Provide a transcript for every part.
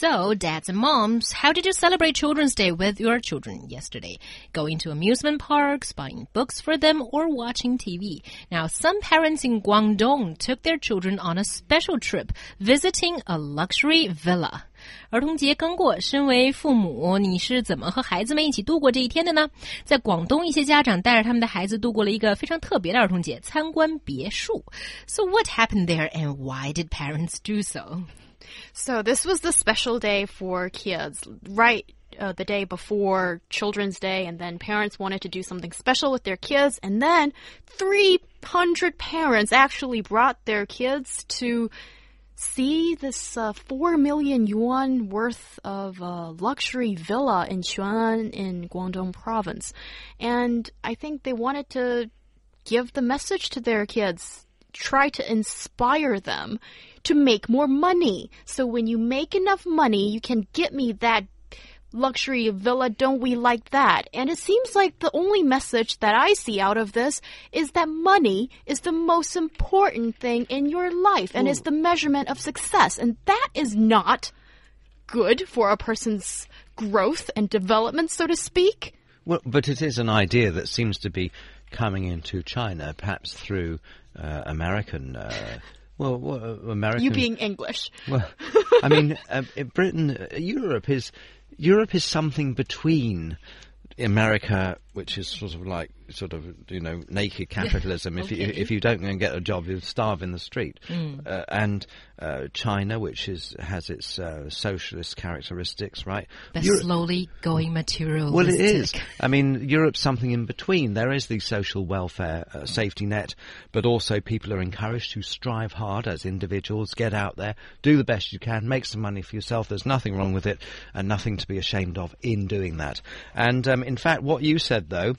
So, dads and moms, how did you celebrate Children's Day with your children yesterday? Going to amusement parks, buying books for them, or watching TV? Now, some parents in Guangdong took their children on a special trip, visiting a luxury villa. 儿童节刚过，身为父母，你是怎么和孩子们一起度过这一天的呢？在广东，一些家长带着他们的孩子度过了一个非常特别的儿童节，参观别墅。So what happened there, and why did parents do so? So this was the special day for kids, right? Uh, the day before Children's Day, and then parents wanted to do something special with their kids, and then 300 parents actually brought their kids to see this uh, 4 million yuan worth of uh, luxury villa in Quan'an in Guangdong province. And I think they wanted to give the message to their kids, try to inspire them to make more money. So when you make enough money, you can get me that luxury villa, don't we like that? And it seems like the only message that I see out of this is that money is the most important thing in your life and is the measurement of success. And that is not good for a person's growth and development, so to speak. Well, but it is an idea that seems to be coming into China, perhaps through uh, American. Uh, well, well, American. You being English. Well, I mean, uh, Britain, uh, Europe is Europe is something between America, which is sort of like sort of you know naked capitalism. okay. If you if you don't go and get a job, you'll starve in the street. Mm. Uh, and uh, China, which is has its uh, socialist characteristics, right? The Europe- slowly going materialistic. well, it is. I mean, Europe's something in between. There is the social welfare uh, safety net, but also people are encouraged to strive hard as individuals, get out there, do the best you can, make some money for yourself. There's nothing wrong with it, and nothing to be ashamed of in doing that. And um, in fact, what you said though.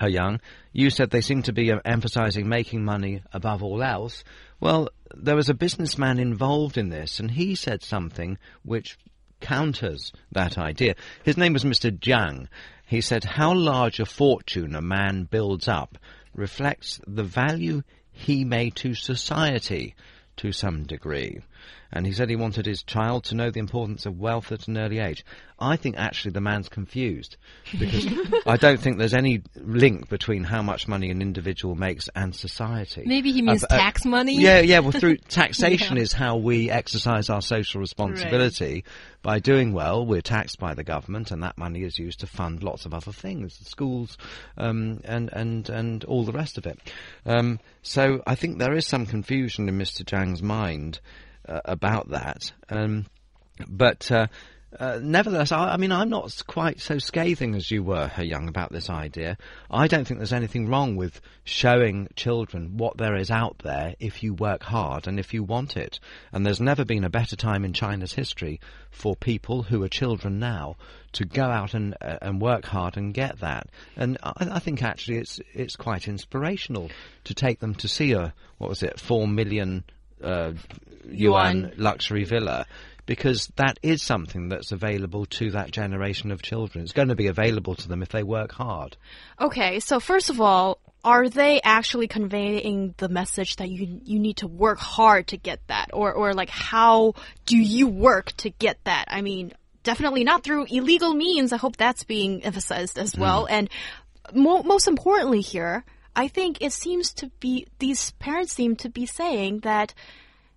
He Yang, you said they seem to be uh, emphasizing making money above all else. Well, there was a businessman involved in this, and he said something which counters that idea. His name was Mr. Jiang. He said, How large a fortune a man builds up reflects the value he made to society to some degree. And he said he wanted his child to know the importance of wealth at an early age. I think actually the man's confused because I don't think there's any link between how much money an individual makes and society. Maybe he means Uh, uh, tax money. Yeah, yeah. Well, through taxation Yeah. is how we exercise our social responsibility. By doing well, we're taxed by the government, and that money is used to fund lots of other things, schools, um, and and and all the rest of it. Um, so I think there is some confusion in Mr. Mind uh, about that. Um, but uh, uh, nevertheless, I, I mean, I'm not quite so scathing as you were, Yang, about this idea. I don't think there's anything wrong with showing children what there is out there if you work hard and if you want it. And there's never been a better time in China's history for people who are children now to go out and uh, and work hard and get that. And I, I think actually it's it's quite inspirational to take them to see a what was it four million uh, yuan luxury villa because that is something that's available to that generation of children. It's going to be available to them if they work hard. Okay, so first of all, are they actually conveying the message that you you need to work hard to get that, or or like how do you work to get that? I mean, definitely not through illegal means. I hope that's being emphasized as well. And mo most importantly here, I think it seems to be these parents seem to be saying that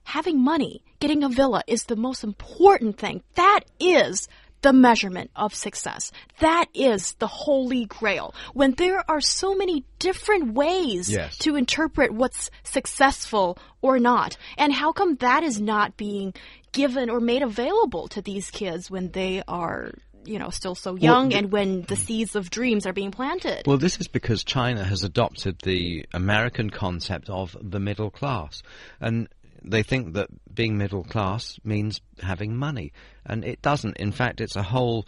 having money, getting a villa is the most important thing. That is the measurement of success. That is the holy grail. When there are so many different ways Yes. to interpret what's successful or not, and how come that is not being given or made available to these kids when they are you know, still so young and when the seeds of dreams are being planted. Well, this is because China has adopted the American concept of the middle class. And they think that being middle class means having money. And it doesn't. In fact, it's a whole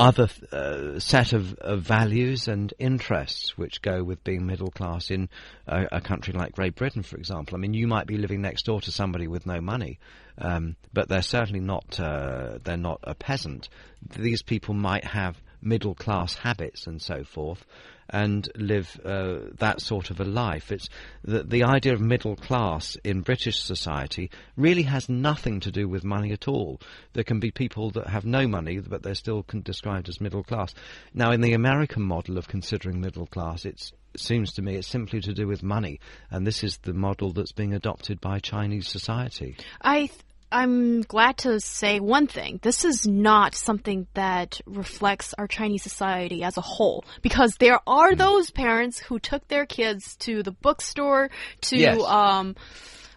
other uh, set of, of, values and interests which go with being middle class in a, a, country like Great Britain, for example. I mean, you might be living next door to somebody with no money, um, but they're certainly not uh, they're not a peasant. These people might have middle class habits and so forth, and live uh, that sort of a life. It's the, the idea of middle class in British society really has nothing to do with money at all. There can be people that have no money, but they're still described as middle class. Now, in the American model of considering middle class, it's seems to me it's simply to do with money, and this is the model that's being adopted by Chinese society. I th I'm glad to say one thing. This is not something that reflects our Chinese society as a whole. Because there are mm. those parents who took their kids to the bookstore, to, yes. um,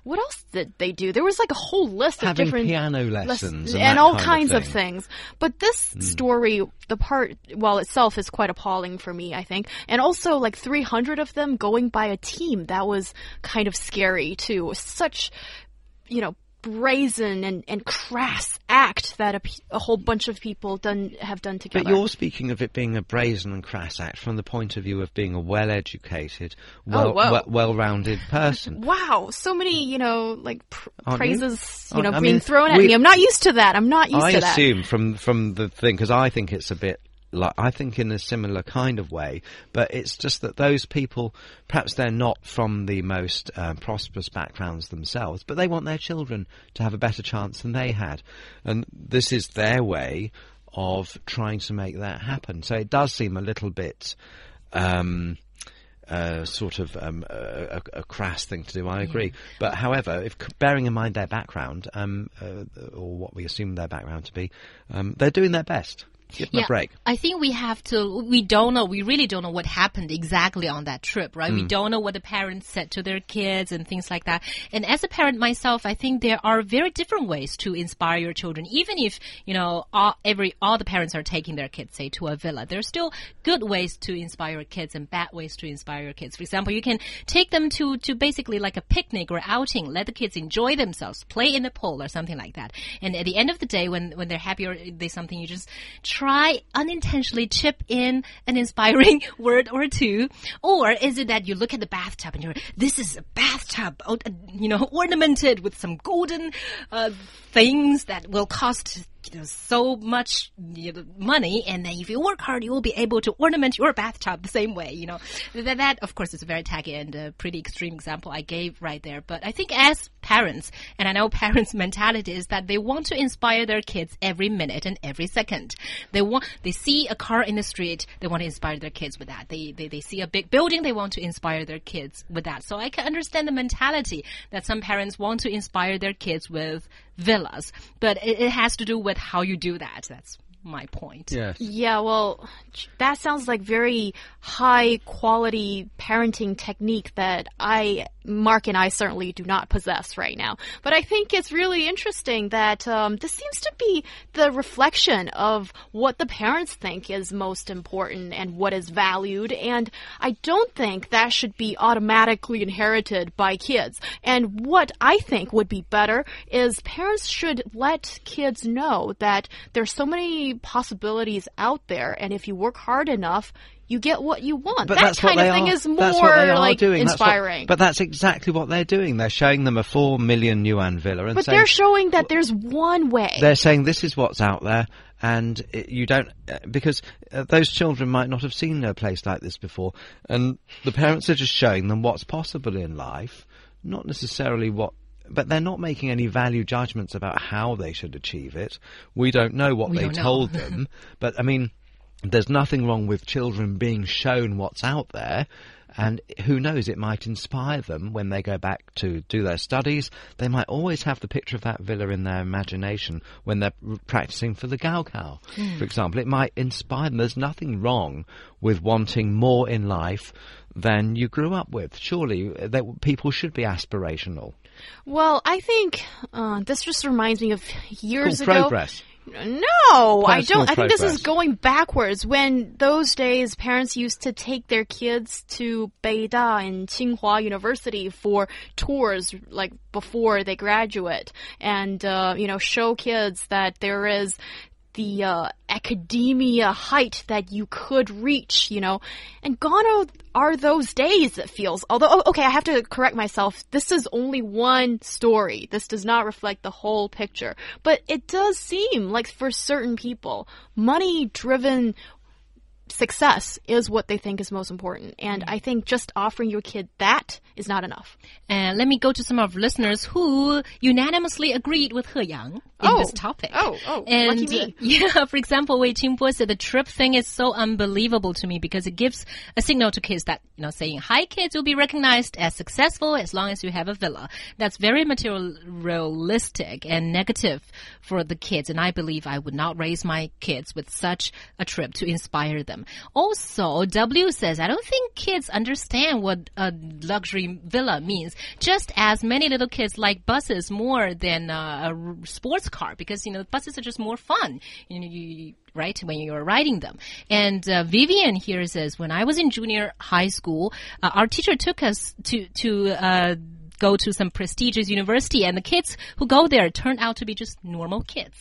what else did they do? There was like a whole list Having of different piano lessons and, and all kind kinds of, of, things. But this mm. story, the part, well, itself is quite appalling for me, I think. And also like 300 of them going by a team. That was kind of scary too. Such, you know, brazen and, and crass act that a, a, whole bunch of people done have done together. But you're speaking of it being a brazen and crass act from the point of view of being a well-educated, oh, well, oh, well, well-rounded person. wow, so many you know like pr praises you, you know being mean, thrown at we, me. I'm not used to that. I'm not used I to that. I assume from from the thing because I think it's a bit like I think in a similar kind of way, but it's just that those people perhaps they're not from the most uh, prosperous backgrounds themselves, but they want their children to have a better chance than they had, and this is their way of trying to make that happen. So it does seem a little bit. Um, uh, sort of um, a, a, crass thing to do. I agree, yeah. but however, if bearing in mind their background, um, uh, or what we assume their background to be, um, they're doing their best. Give them yeah, a break. I think we have to, we don't know, we really don't know what happened exactly on that trip, right? Mm. We hmm. don't know what the parents said to their kids and things like that. And as a parent myself, I think there are very different ways to inspire your children. Even if, you know, all, every, all the parents are taking their kids, say, to a villa, there's still good ways to inspire your kids and bad ways to inspire your kids. For example, you can take them to, to basically like a picnic or outing, let the kids enjoy themselves, play in the pool or something like that. And at the end of the day, when, when they're happy or there's something, you just try try unintentionally chip in an inspiring word or two? Or is it that you look at the bathtub and you're, this is a bathtub, you know, ornamented with some golden uh, things that will cost you know, so much you know, money, and then if you work hard, you will be able to ornament your bathtub the same way. You know, that, that of course is a very tacky and a pretty extreme example I gave right there. But I think as parents, and I know parents' mentality is that they want to inspire their kids every minute and every second. They want they see a car in the street, they want to inspire their kids with that. They they, they see a big building, they want to inspire their kids with that. So I can understand the mentality that some parents want to inspire their kids with villas, but it, it has to do with how you do that. That's my point. Yes. Yeah, well, that sounds like very high quality parenting technique that I, Mark and I certainly do not possess right now. But I think it's really interesting that um, this seems to be the reflection of what the parents think is most important and what is valued. And I don't think that should be automatically inherited by kids. And what I think would be better is parents should let kids know that there's so many possibilities out there, and if you work hard enough, you get what you want. But that kind of thing are. is more like doing. inspiring. What, but that's exactly what they're doing. They're showing them a four million yuan villa, and but saying, they're showing that there's one way. They're saying this is what's out there, and you don't uh, because uh, those children might not have seen a place like this before, and the parents are just showing them what's possible in life, not necessarily what but they're not making any value judgments about how they should achieve it. We don't know what we they told them, but I mean, there's nothing wrong with children being shown what's out there. And who knows, it might inspire them when they go back to do their studies. They might always have the picture of that villa in their imagination when they're practicing for the Gaokao, mm. for example. It might inspire them. There's nothing wrong with wanting more in life than you grew up with. Surely that people should be aspirational. Well, I think uh, this just reminds me of years cool ago. Progress. No, I don't. I think this is going backwards. When those days, parents used to take their kids to Beida and Tsinghua University for tours, like before they graduate, and uh, you know, show kids that there is the uh, academia height that you could reach, you know. And gone are, those days, it feels. Although, oh, okay, I have to correct myself. This is only one story. This does not reflect the whole picture. But it does seem like for certain people, money driven success is what they think is most important. And mm. I think just offering your kid that is not enough. And let me go to some of our listeners who unanimously agreed with He Yang in Oh. this topic. Oh, oh, and lucky me. yeah, for example, Wei Qingbo said the trip thing is so unbelievable to me because it gives a signal to kids that, you know, saying, hi kids, you'll be recognized as successful as long as you have a villa. That's very materialistic and negative for the kids. And I believe I would not raise my kids with such a trip to inspire them. Also, W says, I don't think kids understand what a luxury villa means. Just as many little kids like buses more than uh, a sports car because, you know, buses are just more fun. You know, you, right? When you're riding them. And uh, Vivian here says, when I was in junior high school, uh, our teacher took us to, to, uh, go to some prestigious university and the kids who go there turn out to be just normal kids.